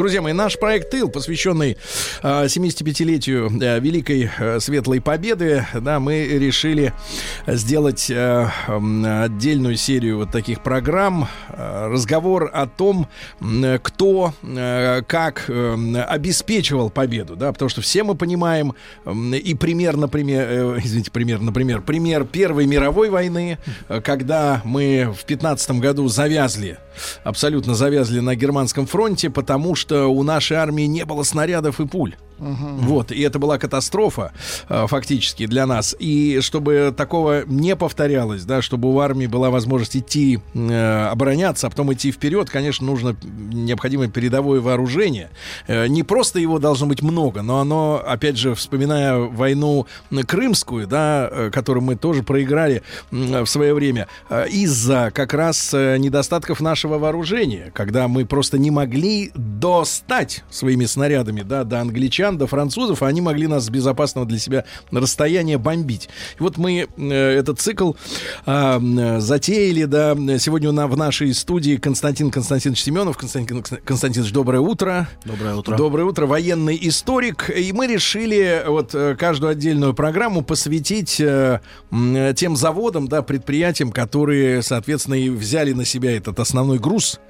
Друзья мои, наш проект «Тыл», посвященный э, 75-летию э, Великой э, Светлой Победы, да, мы решили сделать э, отдельную серию вот таких программ. Разговор о том, кто, как обеспечивал победу, да, потому что все мы понимаем и пример, например, извините, пример, например, пример Первой мировой войны, когда мы в 15 году завязли, абсолютно завязли на германском фронте, потому что у нашей армии не было снарядов и пуль. Вот, и это была катастрофа э, фактически для нас. И чтобы такого не повторялось, да, чтобы у армии была возможность идти э, обороняться, а потом идти вперед, конечно, нужно необходимое передовое вооружение. Э, не просто его должно быть много, но оно, опять же, вспоминая войну крымскую, да, э, которую мы тоже проиграли в свое время, э, из-за как раз недостатков нашего вооружения, когда мы просто не могли достать своими снарядами, да, до англичан, до французов, а они могли нас с безопасного для себя расстояния бомбить. И вот мы э, этот цикл э, затеяли, да, сегодня у нас в нашей студии Константин Константинович Семенов. Константин Константинович, доброе утро. Доброе утро. Доброе утро, военный историк. И мы решили вот э, каждую отдельную программу посвятить э, тем заводам, да, предприятиям, которые, соответственно, и взяли на себя этот основной груз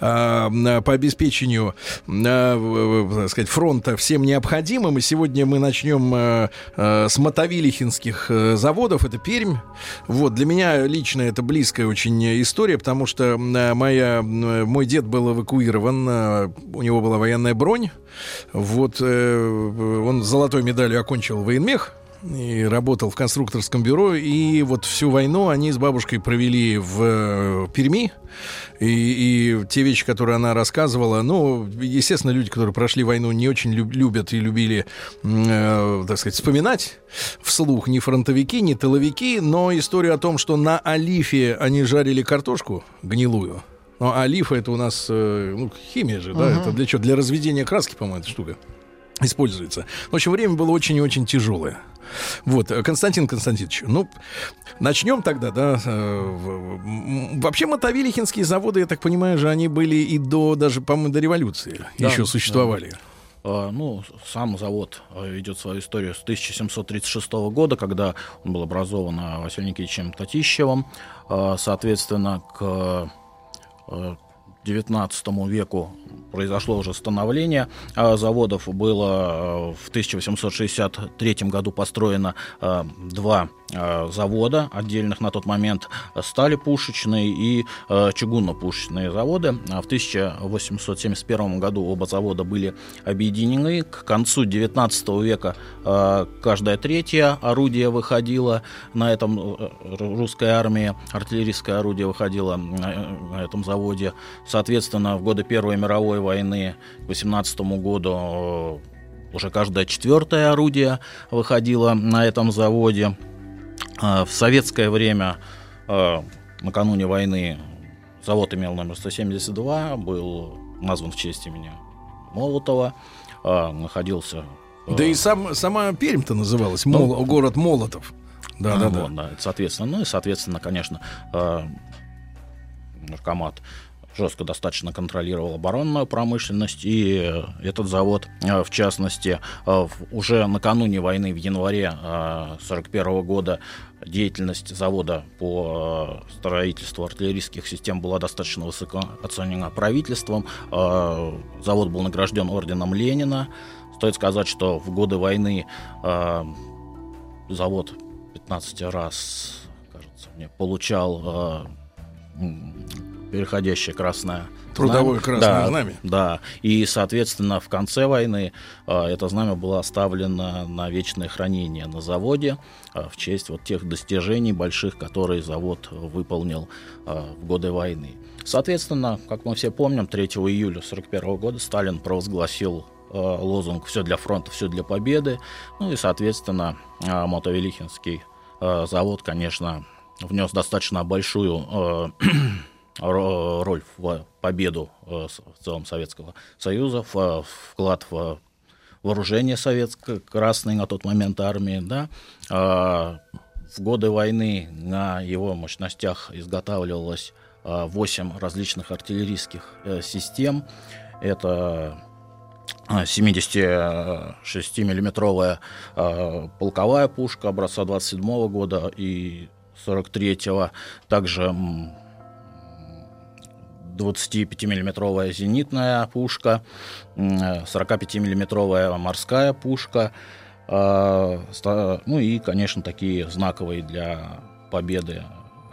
э, по обеспечению, э, так сказать, фронта всем необходимым. И сегодня мы начнем э, э, с мотовилихинских э, заводов. Это Пермь. Вот для меня лично это близкая очень история, потому что э, моя, э, мой дед был эвакуирован, э, у него была военная бронь. Вот он золотой медалью окончил военмех и работал в конструкторском бюро. И вот всю войну они с бабушкой провели в э, Перми. И, и те вещи, которые она рассказывала, ну, естественно, люди, которые прошли войну, не очень люб- любят и любили, э, так сказать, вспоминать вслух ни фронтовики, ни тыловики, но историю о том, что на Алифе они жарили картошку гнилую. Но олифа это у нас э, ну, химия же, да? Это для чего? Для разведения краски, по-моему, эта штука используется. В общем, время было очень и очень тяжелое. Вот, э, Константин Константинович, ну, начнем тогда, да. э, Вообще, мотовилихинские заводы, я так понимаю же, они были и до, даже, по-моему, до революции Да, еще существовали. А, Ну, сам завод а, ведет свою историю с 1736 года, когда он был образован Василием Никитичем Татищевым. А, Соответственно, к 19 веку произошло уже становление а, заводов. Было а, в 1863 году построено а, два завода отдельных на тот момент стали пушечные и чугунно-пушечные заводы. В 1871 году оба завода были объединены. К концу 19 века каждое третье орудие выходило на этом э, русской армии, артиллерийское орудие выходило на на этом заводе. Соответственно, в годы Первой мировой войны к 18 году э, уже каждое четвертое орудие выходило на этом заводе. А, В советское время, э, накануне войны, завод имел номер 172, был назван в честь имени Молотова, находился... э, Да и сам, сама Пермь-то называлась, Мол- город Молотов. Да, да, да. вот, это соответственно. Ну и, соответственно, конечно, э, наркомат жестко достаточно контролировал оборонную промышленность, и э, этот завод, э, в частности, э, уже накануне войны в январе 1941 года деятельность завода по строительству артиллерийских систем была достаточно высоко оценена правительством. Завод был награжден орденом Ленина. Стоит сказать, что в годы войны завод 15 раз, кажется, мне получал переходящее красное Трудовое знамя. красное да, знамя. Да, и, соответственно, в конце войны э, это знамя было оставлено на вечное хранение на заводе э, в честь вот тех достижений больших, которые завод выполнил э, в годы войны. Соответственно, как мы все помним, 3 июля 1941 года Сталин провозгласил лозунг «Все для фронта, все для победы». Ну и, соответственно, Мотовелихинский завод, конечно, внес достаточно большую роль в победу э, в целом Советского Союза, в вклад в вооружение советской красной на тот момент армии, да, а, в годы войны на его мощностях изготавливалось 8 а, различных артиллерийских э, систем. Это 76-миллиметровая а, полковая пушка образца 27 года и 43-го, также 25-миллиметровая зенитная пушка, 45-миллиметровая морская пушка, а, ну и, конечно, такие знаковые для победы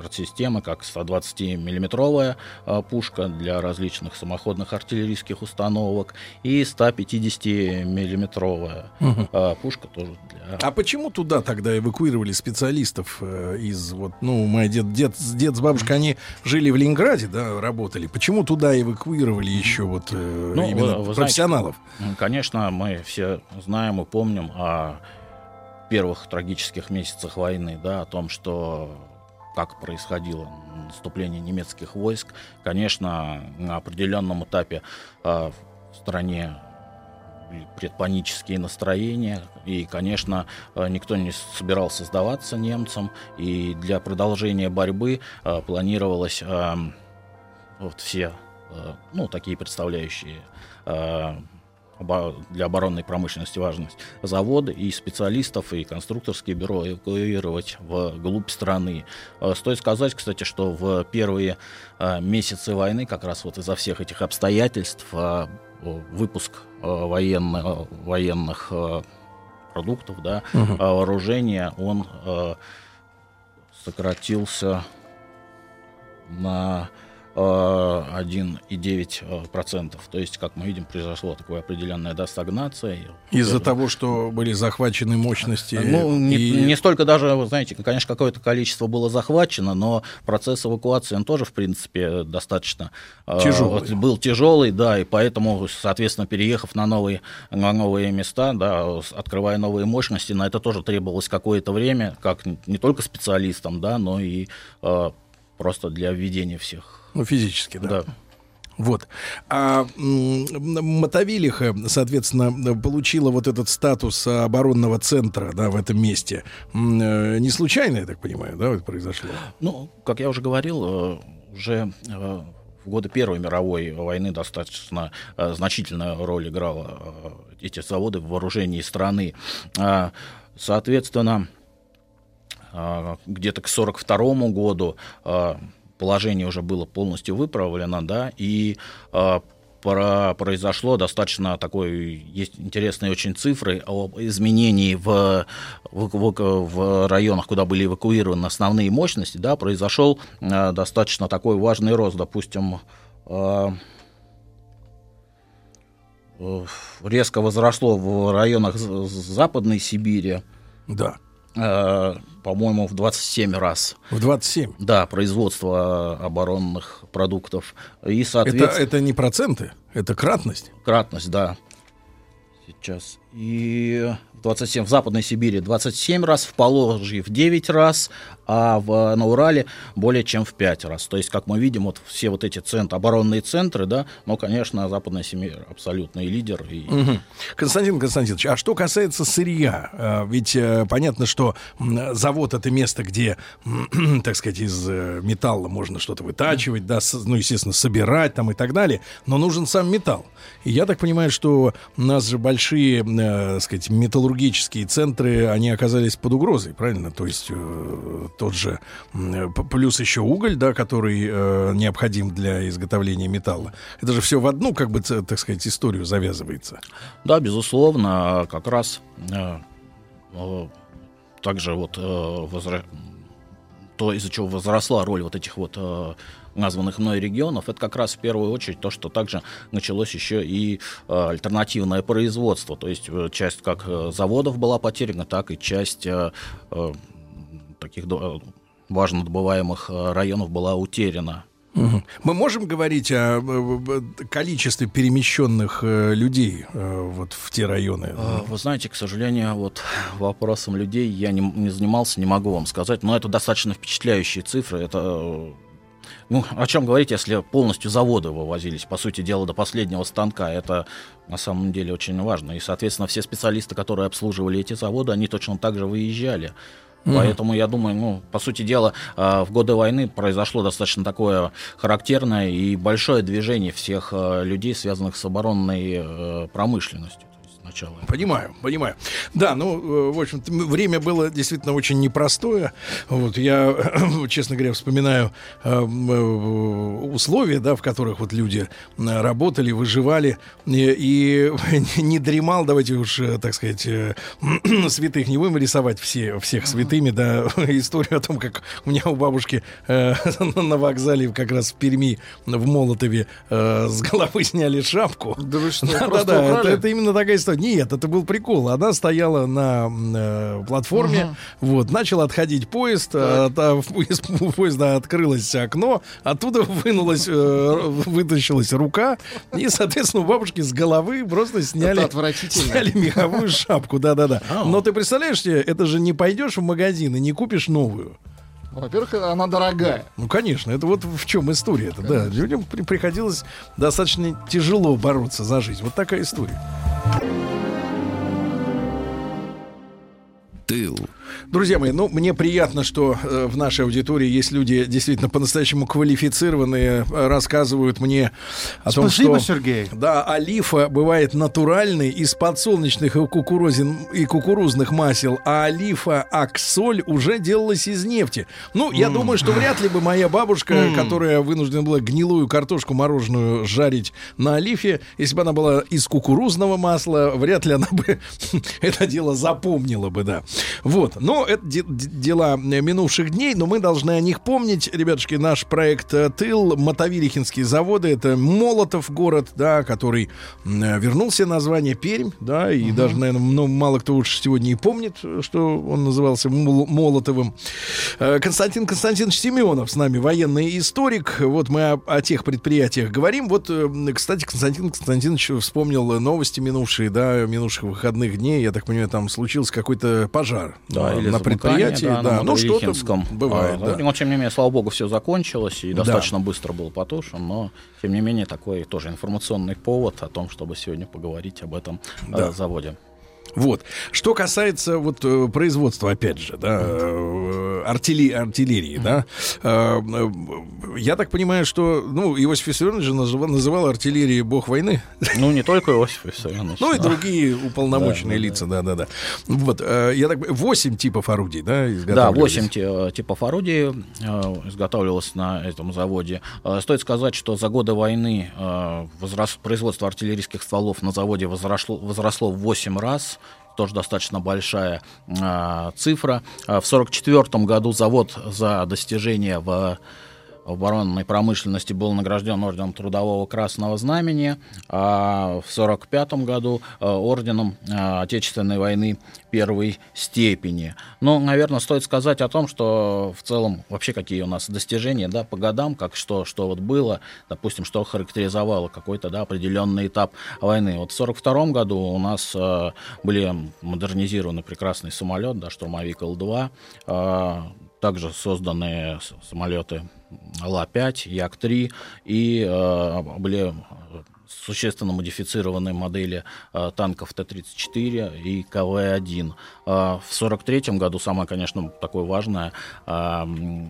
артсистемы, как 120-миллиметровая а, пушка для различных самоходных артиллерийских установок и 150-миллиметровая угу. пушка тоже для... А почему туда тогда эвакуировали специалистов э, из вот, ну, мой дед, дед, дед с бабушкой, они жили в Ленинграде, да, работали. Почему туда эвакуировали еще вот э, ну, именно вы, вы профессионалов? Знаете, конечно, мы все знаем и помним о первых трагических месяцах войны, да, о том, что как происходило наступление немецких войск. Конечно, на определенном этапе э, в стране предпанические настроения, и, конечно, а, никто не собирался сдаваться немцам, и для продолжения борьбы э, планировалось э, вот все, ну, такие представляющие для оборонной промышленности важность заводы и специалистов, и конструкторские бюро эвакуировать в глубь страны. Э, стоит сказать, кстати, что в первые э, месяцы войны, как раз вот из-за всех этих обстоятельств, э, выпуск военно, военных продуктов, да, угу. вооружения, он сократился на 1,9%. То есть, как мы видим, произошла такая определенная да, стагнация. Из-за того, что были захвачены мощности? Ну, не, и... не столько даже, вы знаете, конечно, какое-то количество было захвачено, но процесс эвакуации, он тоже, в принципе, достаточно э, тяжелый. Э, был тяжелый, да, и поэтому, соответственно, переехав на новые, на новые места, да, открывая новые мощности, на это тоже требовалось какое-то время, как не только специалистам, да, но и э, просто для введения всех ну, физически, да. да. Вот. А Мотовилиха, соответственно, получила вот этот статус оборонного центра, да, в этом месте. Э, не случайно, я так понимаю, да, это произошло? Ну, как я уже говорил, э, уже э, в годы Первой мировой войны достаточно значительную роль играла эти заводы в вооружении страны. А, соответственно, где-то к 1942 году положение уже было полностью выправлено, да, и э, про, произошло достаточно такой, есть интересные очень цифры о изменении в, в, в, в районах, куда были эвакуированы основные мощности, да, произошел э, достаточно такой важный рост, допустим, э, резко возросло в районах Западной Сибири. Да. Э, по-моему, в 27 раз. В 27? Да, производство оборонных продуктов. И, соответственно... это, это не проценты, это кратность? Кратность, да. Сейчас. И 27 в Западной Сибири 27 раз, в Положье в 9 раз, а в, на Урале более чем в 5 раз. То есть, как мы видим, вот все вот эти центры, оборонные центры, да, но, конечно, Западная Сибирь абсолютный лидер. И... Угу. Константин Константинович, а что касается сырья, а, ведь э, понятно, что завод это место, где, так сказать, из э, металла можно что-то вытачивать, да, ну, естественно, собирать там и так далее, но нужен сам металл. И я так понимаю, что у нас же большие, э, так сказать, металлургические центры, они оказались под угрозой, правильно? То есть э, тот же, э, плюс еще уголь, да, который э, необходим для изготовления металла. Это же все в одну, как бы, так сказать, историю завязывается. Да, безусловно, как раз э, э, также вот э, возра... что из-за чего возросла роль вот этих вот названных мной регионов, это как раз в первую очередь то, что также началось еще и э, альтернативное производство. То есть э, часть как э, заводов была потеряна, так и часть таких важно добываемых районов была утеряна. Мы можем говорить о количестве перемещенных людей вот в те районы? Вы знаете, к сожалению, вот вопросом людей я не, не занимался, не могу вам сказать, но это достаточно впечатляющие цифры. Это ну, о чем говорить, если полностью заводы вывозились, по сути дела, до последнего станка. Это на самом деле очень важно. И, соответственно, все специалисты, которые обслуживали эти заводы, они точно так же выезжали. Mm. Поэтому я думаю, ну, по сути дела, а, в годы войны произошло достаточно такое характерное и большое движение всех а, людей, связанных с оборонной э, промышленностью начала. Понимаю, понимаю. Да, ну, э, в общем время было действительно очень непростое. Вот я, честно говоря, вспоминаю э, э, условия, да, в которых вот люди работали, выживали и, и не дремал, давайте уж, так сказать, святых не будем рисовать все, всех святыми, да, историю о том, как у меня у бабушки э, на вокзале как раз в Перми, в Молотове э, с головы сняли шапку. Да вы что, да, да, да, это, это именно такая история. Нет, это был прикол. Она стояла на э, платформе, угу. вот, начал отходить поезд, а, а, из поезда открылось окно, оттуда вынулась, э, вытащилась рука, и, соответственно, у бабушки с головы просто сняли, сняли меховую шапку, да-да-да. Но ты представляешь себе, это же не пойдешь в магазин и не купишь новую. Во-первых, она дорогая. Ну, конечно, это вот в чем история это, да. Людям приходилось достаточно тяжело бороться за жизнь. Вот такая история. Тыл. Друзья мои, ну, мне приятно, что э, в нашей аудитории есть люди действительно по-настоящему квалифицированные, э, рассказывают мне о Спасибо, том, что... Сергей. Да, олифа бывает натуральный из подсолнечных и, кукурузин, и кукурузных масел, а олифа аксоль уже делалась из нефти. Ну, я mm. думаю, что вряд ли бы моя бабушка, mm. которая вынуждена была гнилую картошку мороженую жарить на олифе, если бы она была из кукурузного масла, вряд ли она бы это дело запомнила бы, да. Вот. Но это де- дела минувших дней, но мы должны о них помнить. Ребятушки, наш проект э, «Тыл», Мотовилихинские заводы, это Молотов город, да, который вернул себе название Пермь, да, и угу. даже, наверное, ну, мало кто уж сегодня и помнит, что он назывался Молотовым. Э, Константин Константинович Семенов с нами, военный историк. Вот мы о, о тех предприятиях говорим. Вот, э, кстати, Константин Константинович вспомнил новости минувшие, да, минувших выходных дней. Я так понимаю, там случился какой-то пожар да, или на предприятии, да, да. ну что-то бывает. А, да. Но тем не менее, слава богу, все закончилось и достаточно да. быстро был потушен, но тем не менее такой тоже информационный повод о том, чтобы сегодня поговорить об этом да. заводе. Вот. Что касается вот э, производства, опять же, да, э, артили, артиллерии, да, э, я так понимаю, что, ну, Иосиф Виссарионович же называл, называл артиллерией бог войны. Ну, не только Иосиф Виссарионович. Ну, и другие уполномоченные лица, да-да-да. Вот, я так восемь типов орудий, да, Да, восемь типов орудий изготавливалось на этом заводе. Стоит сказать, что за годы войны производство артиллерийских стволов на заводе возросло, возросло в 8 раз тоже достаточно большая э, цифра. В 1944 году завод за достижение в оборонной промышленности был награжден орденом Трудового Красного Знамени, а в 1945 году э, орденом э, Отечественной войны первой степени. Ну, наверное, стоит сказать о том, что в целом вообще какие у нас достижения да, по годам, как что, что вот было, допустим, что характеризовало какой-то да, определенный этап войны. Вот в 1942 году у нас э, были модернизированы прекрасный самолет, да, штурмовик Л-2, э, также созданы самолеты Ла-5, Як-3 и э, были существенно модифицированные модели э, танков Т-34 и КВ-1. Э, в 1943 году самое, конечно, такое важное, э,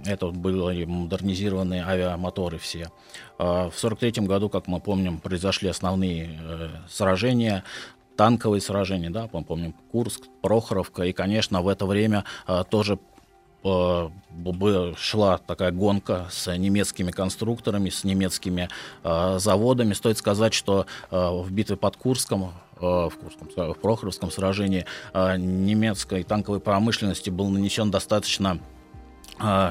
это были модернизированные авиамоторы все. Э, в 1943 году, как мы помним, произошли основные э, сражения танковые сражения, да, мы помним Курск, Прохоровка, и, конечно, в это время э, тоже шла такая гонка с немецкими конструкторами, с немецкими э, заводами. Стоит сказать, что э, в битве под Курском в, Курском, в Прохоровском сражении немецкой танковой промышленности был нанесен достаточно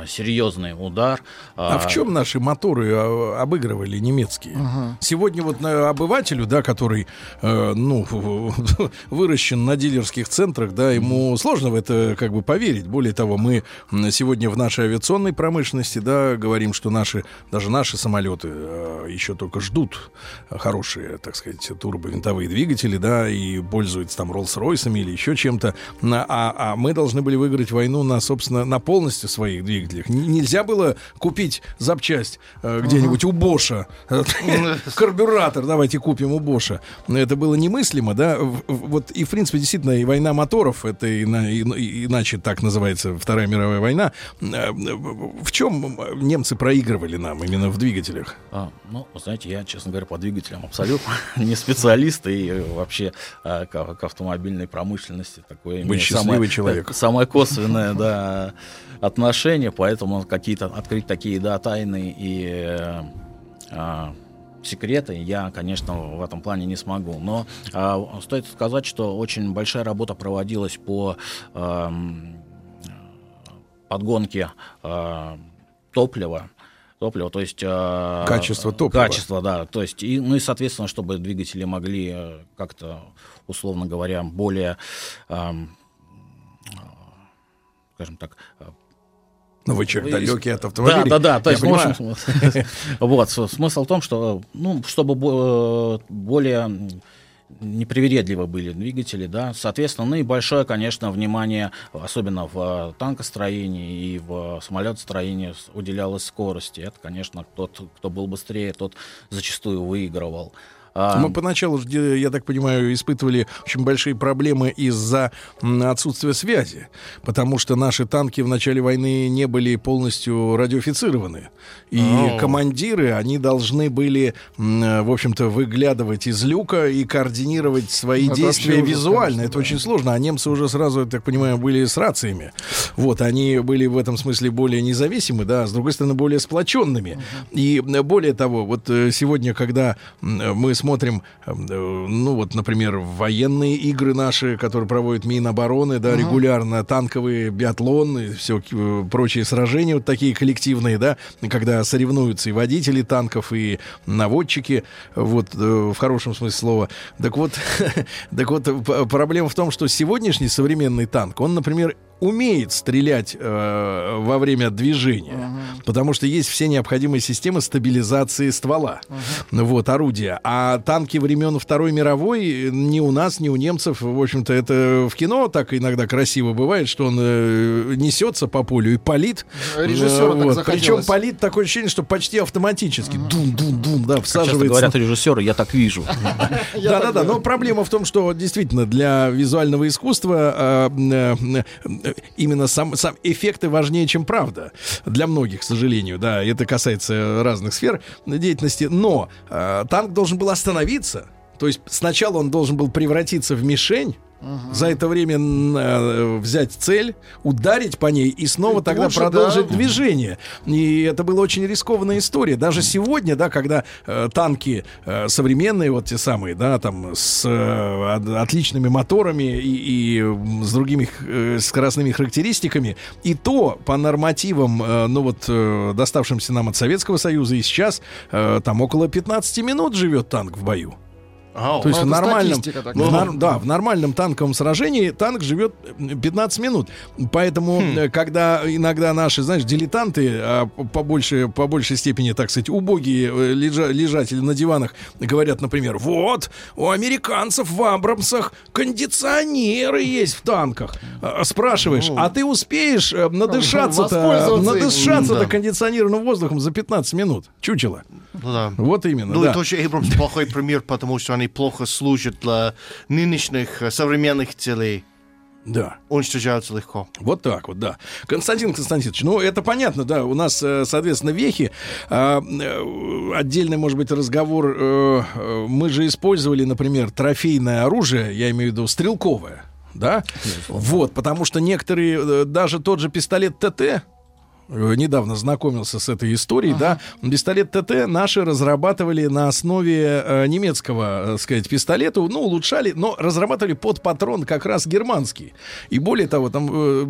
серьезный удар. А в чем наши моторы а, обыгрывали немецкие? Ага. Сегодня вот на обывателю, да, который, э, ну, выращен на дилерских центрах, да, ему сложно в это как бы поверить. Более того, мы сегодня в нашей авиационной промышленности, да, говорим, что наши, даже наши самолеты э, еще только ждут хорошие, так сказать, турбовинтовые двигатели, да, и пользуются там Роллс-Ройсами или еще чем-то. А, а мы должны были выиграть войну на, собственно, на полностью своих двигателях. Нельзя было купить запчасть э, где-нибудь у Боша. Карбюратор давайте купим у Боша. Но Это было немыслимо, да. Вот и, в принципе, действительно, и война моторов, это иначе так называется Вторая мировая война. Э, В чем немцы проигрывали нам именно в двигателях? А, ну, вы знаете, я, честно говоря, по двигателям абсолютно не специалист и вообще э, к, к автомобильной промышленности такое имею счастливый человек. самое косвенное да, отношение, поэтому какие-то открыть такие да, тайны и э, а, секреты я, конечно, в этом плане не смогу. Но а, стоит сказать, что очень большая работа проводилась по ам, подгонке а, топлива. Топлива, то есть... а, Качество топлива. Качество, да. То есть, и, ну и, соответственно, чтобы двигатели могли э, как-то, условно говоря, более, ам, скажем так, э, Ну, вы человек Из- далекий от автомобилей. да, да, да. То есть, в общем, вот, смысл в том, что, ну, чтобы бо- более м, непривередливо были двигатели, да, соответственно, ну и большое, конечно, внимание, особенно в танкостроении и в самолетостроении уделялось скорости. Это, конечно, тот, кто был быстрее, тот зачастую выигрывал. А, Мы поначалу, я так понимаю, испытывали очень большие проблемы из-за отсутствия связи, потому что наши танки в начале войны не были полностью радиофицированы. И О. командиры, они должны были, в общем-то, выглядывать из люка и координировать свои Это действия визуально. конечно, Это да. очень сложно. А немцы уже сразу, я так понимаю, были с рациями. Вот, они были в этом смысле более независимы, да, а с другой стороны, более сплоченными. И э, более того, вот э, сегодня, когда мы смотрим, э, ну вот, например, военные игры наши, которые проводят Минобороны, да, регулярно, танковые, биатлон и все прочие сражения вот такие коллективные, да, когда соревнуются и водители танков, и наводчики, вот, э, в хорошем смысле слова. Так вот, так вот, проблема в том, что сегодняшний современный танк, он, например, умеет стрелять э, во время движения, потому что есть все необходимые системы стабилизации ствола, вот, орудия. А танки времен Второй мировой э, ни у нас, ни у немцев, в общем-то, это в кино так иногда красиво бывает, что он э, несется по полю и палит. Режиссеру так Причем захотелось. палит такое ощущение, что почти автоматически. Дун-дун-дун, да, как часто всаживается. говорят режиссеры, я так вижу. Да, да, да. Но проблема в том, что действительно для визуального искусства э, э, э, именно сам, сам эффекты важнее, чем правда. Для многих, к сожалению, да. Это касается разных сфер деятельности. Но э, танк должен был остановиться. То есть сначала он должен был превратиться в мишень. За это время э, взять цель, ударить по ней и снова И тогда тут же, продолжить да. движение. И это была очень рискованная история. Даже сегодня, да, когда э, танки э, современные, вот те самые, да, там с э, от- отличными моторами и, и, с другими э, скоростными характеристиками, и то по нормативам, э, ну вот, э, доставшимся нам от Советского Союза, и сейчас э, там около 15 минут живет танк в бою. Ау. То есть Ну, в нормальном, в нар- да, в нормальном танковом сражении танк живет м, 15 минут. Поэтому, Хм. э, когда иногда наши, знаешь, дилетанты, а по, большей, по большей степени, так сказать, убогие э, лежа- лежатели на диванах, говорят, например, вот, у американцев в Абрамсах кондиционеры есть в танках. А, Спрашиваешь, а ты успеешь э, надышаться-то, надышаться-то Да. кондиционированным воздухом за 15 минут? Чучело. Ну да. Вот именно, Ну да. и тоже Эйбрамс плохой пример, потому что они плохо служат для нынешних э, современных целей. Да. Уничтожаются легко. Вот так вот, да. Константин Константинович, ну это понятно, да, у нас, э, соответственно, вехи. А, э, Отдельный, может быть, разговор. Мы же использовали, например, трофейное оружие, я имею в виду стрелковое, да? Вот, потому что некоторые, даже тот же пистолет ТТ, недавно знакомился с этой историей, да, пистолет ТТ наши разрабатывали на основе э, немецкого, э, сказать, пистолета, ну, улучшали, но разрабатывали под патрон как раз германский. И более того, там э,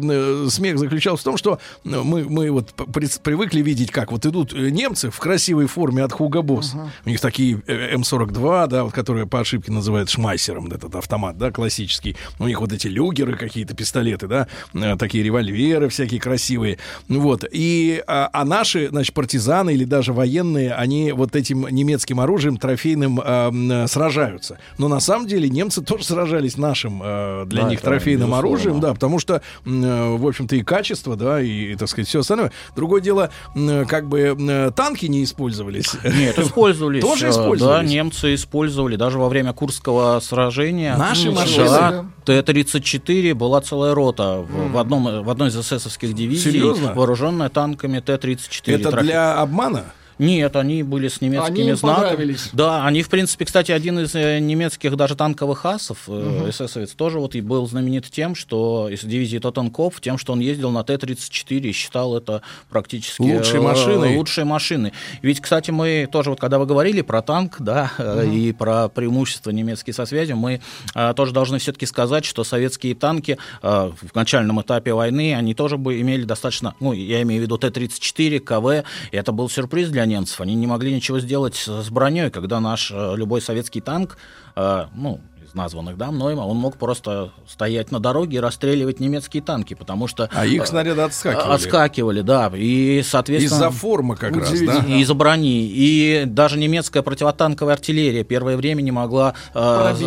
э, смех заключался в том, что э, мы, мы вот при- привыкли видеть, как вот идут э, немцы в красивой форме от Хуга Босс. У них такие э, М42, да, вот, которые по ошибке называют шмайсером, этот автомат, да, классический. У них вот эти люгеры какие-то, пистолеты, да, э, такие револьверы всякие красивые. Ну Вот. И, а, а наши, значит, партизаны или даже военные, они вот этим немецким оружием трофейным э, сражаются. Но на самом деле немцы тоже сражались нашим э, для Да, них трофейным безусловно. оружием, да, потому что, э, в общем-то, и качество, да, и, так сказать, все остальное. Другое дело, м, как бы м, танки не использовались. Нет, использовались. Тоже э, использовались? Да, немцы использовали. Даже во время Курского сражения. Наши машины. Да, Т-34 была целая рота в, в одном, в одной из эсэсовских дивизий, Серьезно? вооруженная танками Т-34. Это Трофе- для обмана? Нет, они были с немецкими Они знаками. Да, они, в принципе, кстати, один из э, немецких даже танковых асов, э, эсэсовец, тоже вот и был знаменит тем, что из дивизии Тоттенкопф, тем, что он ездил на Т-34 и считал это практически Лучшей э, машиной. лучшей машины. Ведь, кстати, мы тоже, вот когда вы говорили про танк, да, э, и про преимущество немецкие со связью, мы э, тоже должны все-таки сказать, что советские танки э, в начальном этапе войны, они тоже бы имели достаточно, ну, я имею в виду Т-34, КВ, и это был сюрприз для немцев. Они не могли ничего сделать с броней, когда наш э, любой советский танк, э, ну, из названных, да, мной, он мог просто стоять на дороге и расстреливать немецкие танки, потому что... А их э, снаряды отскакивали. Отскакивали, да, и, соответственно... Из-за формы как раз, да? Из-за брони. И даже немецкая противотанковая артиллерия первое время не могла э,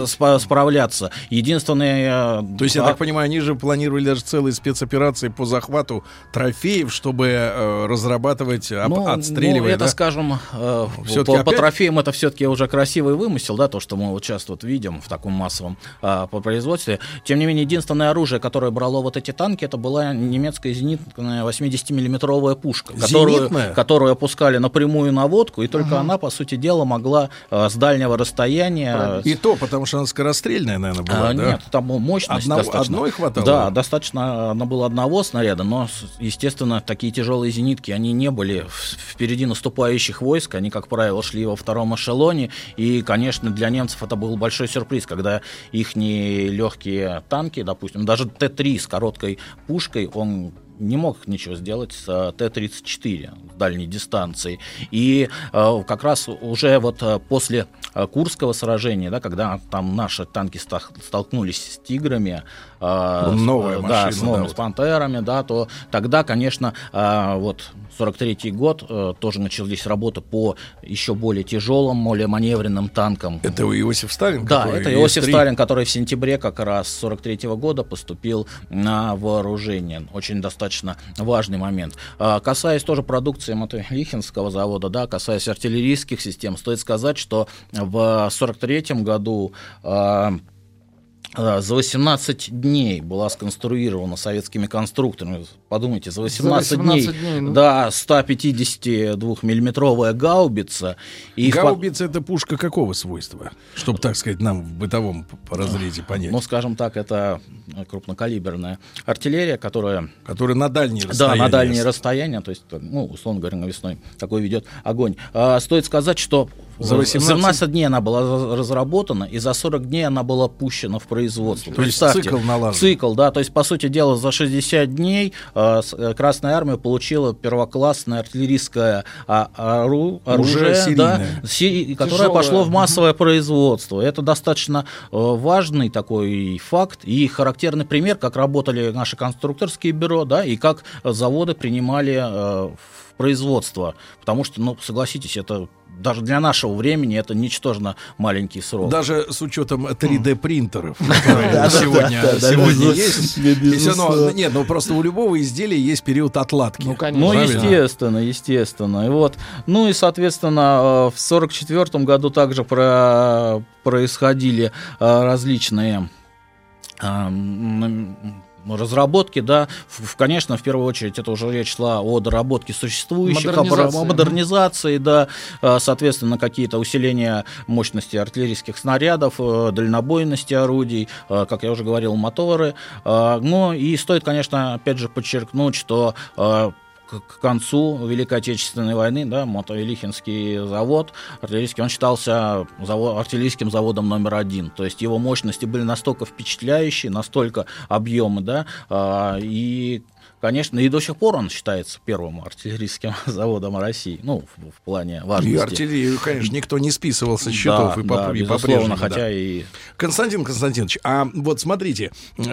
спа- справляться. Единственное... э, То есть, я а- так понимаю, они же планировали даже целые спецоперации по захвату трофеев, чтобы э, разрабатывать, об- ну, отстреливая, ну, это, да? скажем, э, по, по опять- трофеям это все-таки уже красивый вымысел, да, то, что мы вот часто вот видим в таком массовом а, по производстве. Тем не менее, единственное оружие, которое брало вот эти танки, это была немецкая зенитная 80-миллиметровая пушка, которую, Зенитная? которую опускали напрямую на водку, и только она, по сути дела, могла а, с дальнего расстояния... И то, потому что она скорострельная, наверное, была, А, да? Нет, там мощность Одного- достаточно. одной хватало? Да, достаточно она было одного снаряда, но, естественно, такие тяжелые зенитки, они не были впереди наступающих войск, они, как правило, шли во втором эшелоне, и, конечно, для немцев это был большой сюрприз, когда их легкие танки, допустим, даже Т-3 с короткой пушкой, он не мог ничего сделать с э, Т-34 с дальней дистанции. И э, как раз уже вот э, после э, Курского сражения, да, когда там наши танки столкнулись с «Тиграми», э, с- Новая машина, да, с новыми, да, с вот. «Пантерами», да, то тогда, конечно, э, вот 43-й год э, тоже начались работы по еще более тяжелым, более маневренным танкам. Это Иосиф Сталин? Да, это Иосиф С-3? Сталин, который в сентябре как раз 43 года поступил на вооружение. Очень достаточно важный момент. А, Касаясь тоже продукции Мотолихинского завода, да, касаясь артиллерийских систем, стоит сказать, что в 43 году а, за 18 дней была сконструирована советскими конструкторами. Подумайте, за 18, 18 дней, дней, ну. да, 152-миллиметровая гаубица. И в по- Гаубица это пушка какого свойства? Чтобы, так сказать, нам в бытовом разрезе понять. Ну, скажем так, это крупнокалиберная артиллерия, которая Который на дальние да, расстояния. на дальние расстояния, то есть, ну, условно говоря, навесной такой ведет огонь. А, стоит сказать, что За 18 17 дней она была раз- разработана, и за 40 дней она была пущена в производство. То есть Представьте, цикл налажен. Цикл, да, то есть, по сути дела, за 60 дней э, э, Красная Армия получила первоклассное артиллерийское а, ору- оружие, да, си- которое пошло в массовое производство. Это достаточно э, важный такой факт и характерный пример, как работали наши конструкторские бюро, да, и как заводы принимали э, в производство. Потому что, ну, согласитесь, это даже для нашего времени это ничтожно маленький срок. Даже с учетом 3D принтеров, которые сегодня есть. Равно- Нет, ну просто у любого изделия есть период отладки. Ну, конечно. Ну, естественно, естественно. И вот, ну и, соответственно, э, в сорок четвертом году также про- происходили э, различные э, разработки, да, В- конечно, в первую очередь это уже речь шла о доработке существующих, о Модернизации. о модернизации, да, э, соответственно, какие-то усиления мощности артиллерийских снарядов, э, дальнобойности орудий, э, как я уже говорил, моторы. Ну и стоит, конечно, опять же подчеркнуть, что к, к концу Великой Отечественной войны, да, Мотовилихинский завод артиллерийский, он считался завод, артиллерийским заводом номер один. То есть его мощности были настолько впечатляющие, настолько объемы, да, э, и Конечно, и до сих пор он считается первым артиллерийским заводом России, ну, в, в плане важности. И артиллерию, конечно, никто не списывал со счетов да, и, по, да, и по-прежнему. хотя да. и... Константин Константинович, а вот смотрите,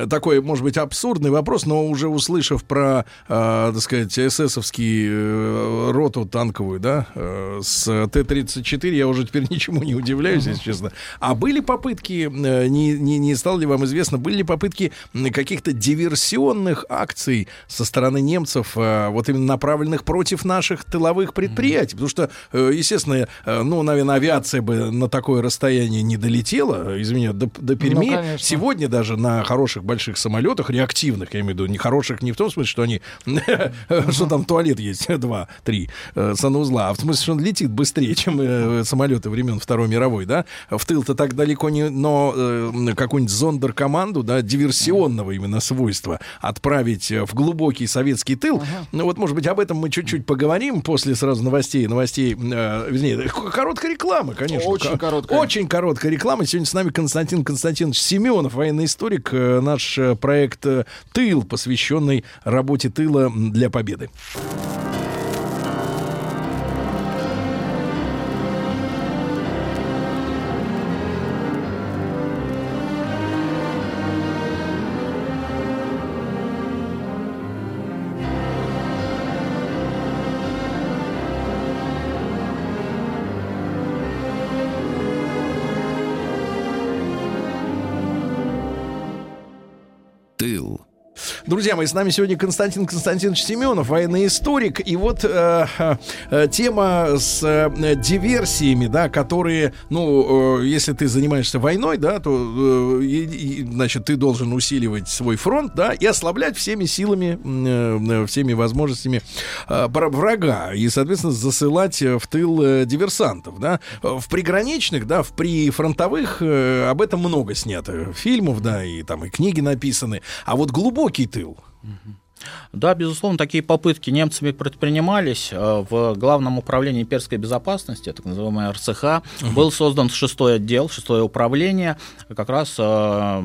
такой, может быть, абсурдный вопрос, но уже услышав про, э, так сказать, эсэсовский э, роту танковую, да, э, с Т-34, я уже теперь ничему не удивляюсь, если честно. А были попытки, э, не, не, не стало ли вам известно, были ли попытки каких-то диверсионных акций со стороны немцев, э, вот именно направленных против наших тыловых предприятий? Потому что, э, естественно, э, ну, наверное, авиация бы на такое расстояние не долетела, извини, до, до Перми. Ну, конечно. Сегодня даже на хороших больших самолетах, реактивных, я имею в виду, не хороших не в том смысле, что они, что там туалет есть, два, три санузла, а в смысле, что он летит быстрее, чем самолеты времен Второй мировой, да? В тыл-то так далеко не, но какую-нибудь зондеркоманду, да, диверсионного именно свойства отправить в глубокий советский тыл. Ну вот, может быть, об этом мы чуть-чуть поговорим после сразу новостей, новостей, э, вернее, к- короткой рекламы, конечно. Очень Ко- короткая. Очень короткая реклама. Сегодня с нами Константин Константинович Семенов, военный историк. Э, Наш э, проект э, «Тыл», посвященный работе тыла для победы. Друзья мои, с нами сегодня Константин Константинович Семенов, военный историк. И вот э, э, тема с э, диверсиями, да, которые, ну, э, если ты занимаешься войной, да, то, э, и- значит, ты должен усиливать свой фронт, да, и ослаблять всеми силами, э, всеми возможностями э, вра- врага. И, соответственно, засылать в тыл э, диверсантов, да. В приграничных, да, в прифронтовых э, об этом много снято фильмов, да, и там и книги написаны. А вот глубокий тыл, Да, безусловно, такие попытки немцами предпринимались. Э, В Главном управлении имперской безопасности, так называемый РЦХ, был создан шестой отдел, шестое управление, как раз э,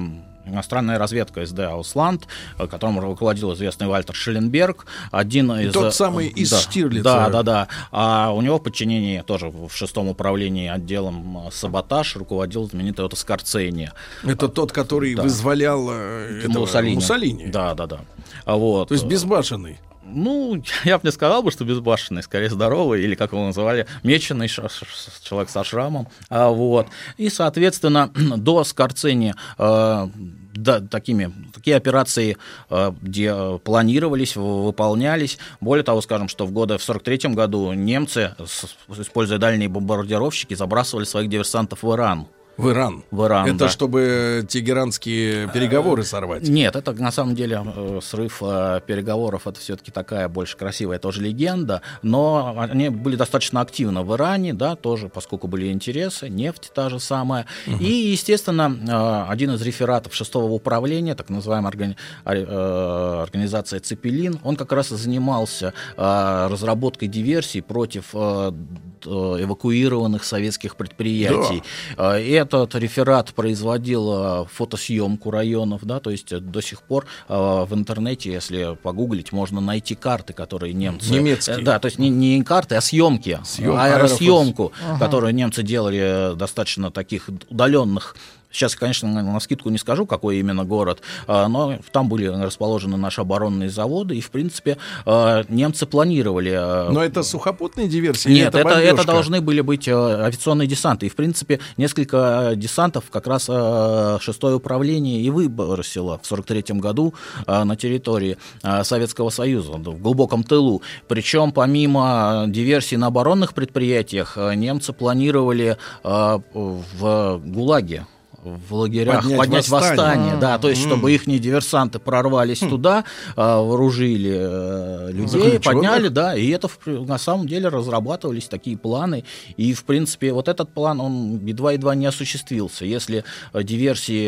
иностранная разведка СД Аусланд, э, которым руководил известный Вальтер Шелленберг, один из... Тот самый из да, Штирлица. Да, да, да. А у него в подчинении тоже в шестом управлении отделом э, саботаж руководил знаменитый Отто Скорцени. Это тот, который Да. вызволял э, этого Муссолини. Муссолини. Да, да, да. А Вот. То есть безбашенный. Ну, я бы не сказал бы, что безбашенный, скорее здоровый, или, как его называли, меченый человек со шрамом. А, вот. И, соответственно, до Скорцени э, да, такими, такие операции, э, где э, планировались, выполнялись. Более того, скажем, что в годы в 43 году немцы, с- используя дальние бомбардировщики, забрасывали своих диверсантов в Иран. В Иран. В Иран, Это да. чтобы тегеранские переговоры сорвать. Нет, это на самом деле э, срыв э, переговоров, это все-таки такая больше красивая тоже легенда, но они были достаточно активны в Иране, да, тоже, поскольку были интересы, нефть та же самая. И, естественно, э, один из рефератов шестого управления, так называемая органи- ор- э, организация «Цепелин», он как раз и занимался э, разработкой диверсий против э, э, эвакуированных советских предприятий. Э, И этот реферат производил э, фотосъемку районов, да, то есть э, до сих пор э, в интернете, если погуглить, можно найти карты, которые немцы... Немецкие. Э, Да, то есть не, не карты, а съемки, Съем- аэросъемку, которую немцы делали э, достаточно таких удаленных Сейчас, конечно, на, скидку не скажу, какой именно город, а, но там были расположены наши оборонные заводы, и, в принципе, а, немцы планировали... а, Но это сухопутные диверсии? нет, это, это, бомбежка? должны были быть авиационные десанты. И, в принципе, несколько десантов как раз шестое управление и выбросило в 43 году на территории Советского Союза, в глубоком тылу. Причем, помимо диверсий на оборонных предприятиях, немцы планировали в ГУЛАГе в лагерях Поднять поднять, восстание. восстание, да, то есть чтобы их диверсанты прорвались туда, э, вооружили э, людей, подняли, да, и это на самом деле разрабатывались такие планы, и в принципе вот этот план он едва-едва не осуществился. Если э, диверсии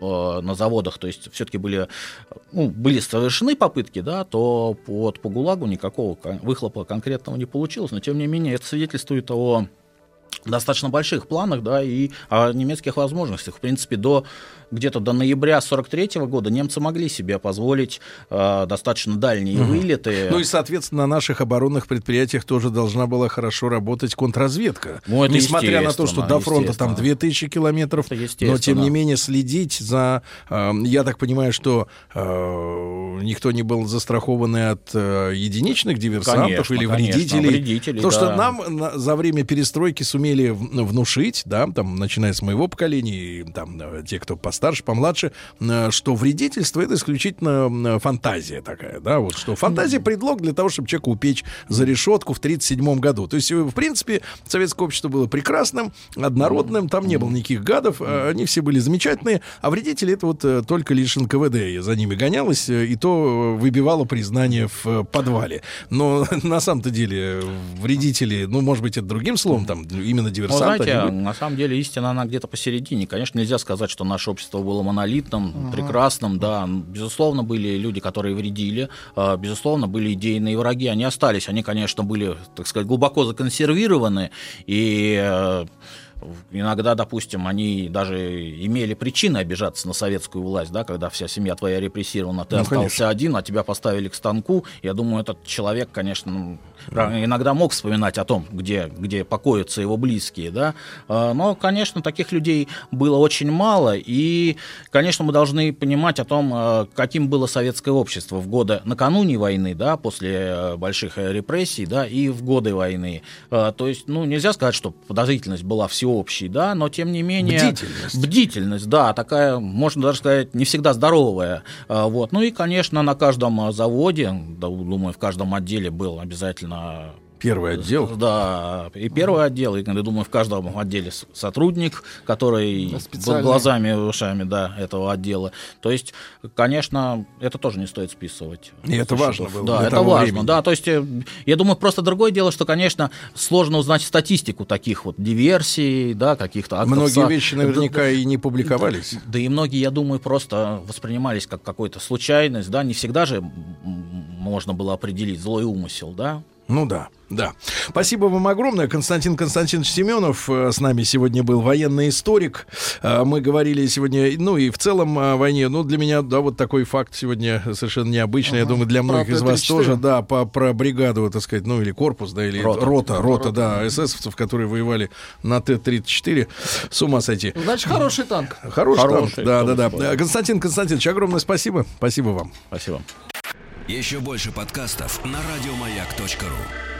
э, на заводах, то есть все-таки были, ну, были совершены попытки, да, то вот по ГУЛАГу никакого выхлопа конкретного не получилось, но тем не менее это свидетельствует о достаточно больших планах, да, и о немецких возможностях. В принципе, до где-то до ноября 43 года немцы могли себе позволить э, достаточно дальние угу. вылеты. Ну и, соответственно, на наших оборонных предприятиях тоже должна была хорошо работать контрразведка. Ну, это Несмотря на то, что до фронта там 2000 километров, но тем не менее следить за... Э, я так понимаю, что э, никто не был застрахован от э, единичных диверсантов конечно, или вредителей. Конечно, вредителей то, да. что нам на, за время перестройки сумели внушить, да, там, начиная с моего поколения, и там, э, те, кто постарше, постарше, помладше, э, что вредительство это исключительно фантазия такая, да, вот что фантазия предлог для того, чтобы человека упечь за решетку в 1937 году. То есть, в принципе, советское общество было прекрасным, однородным, там не было никаких гадов, они все были замечательные, а вредители это вот э, только лишь НКВД я за ними гонялась, э, и то выбивало признание в подвале. Но на самом-то деле вредители, ну, может быть, это другим словом, там, именно диверсанты. Ну, знаете, на самом деле истина, она где-то посередине. Конечно, нельзя сказать, что наше общество общество было монолитным, ага. прекрасным, да. Безусловно, были люди, которые вредили, а, безусловно, были идейные враги, они остались, они, конечно, были, так сказать, глубоко законсервированы, и э, Иногда, допустим, они даже имели причины обижаться на советскую власть, да, когда вся семья твоя репрессирована, ты ну, остался конечно. один, а тебя поставили к станку. Я думаю, этот человек, конечно, иногда мог вспоминать о том, где, где покоятся его близкие, да. А, но, конечно, таких людей было очень мало, и, конечно, мы должны понимать о том, а, каким было советское общество в годы накануне войны, да, после э, больших репрессий, да, и в годы войны. А, то есть, ну, нельзя сказать, что подозрительность была всего всеобщий, да, но тем не менее... Бдительность. Бдительность, да, такая, можно даже сказать, не всегда здоровая. А, вот. Ну и, конечно, на каждом заводе, думаю, в каждом отделе был обязательно Первый отдел? Да, и первый отдел, и, я думаю, в каждом отделе сотрудник, который да, глазами и ушами да, этого отдела. То есть, конечно, это тоже не стоит списывать. И это важно было Да, это важно, времени. да. То есть, э, я думаю, просто другое дело, что, конечно, сложно узнать статистику таких вот диверсий, да, каких-то актов. Многие вещи наверняка да, и не публиковались. Да, да и многие, я думаю, просто воспринимались как какой-то случайность, да, не всегда же можно было определить злой умысел, да. Ну да, да. Спасибо вам огромное. Константин Константинович Семенов э, с нами сегодня был военный историк. Э, мы говорили сегодня, ну и в целом о войне. Ну, для меня, да, вот такой факт сегодня совершенно необычный. Ага. Я думаю, для многих из вас тоже, да, по, про бригаду, так сказать, ну или корпус, да, или рота, рота, рота, рота да, эсэсовцев, которые воевали на Т-34. С ума сойти. Значит, хороший танк. Хороший, хороший танк, да, да, да. Константин Константинович, огромное спасибо. Спасибо вам. Спасибо. Еще больше подкастов на радиомаяк.ру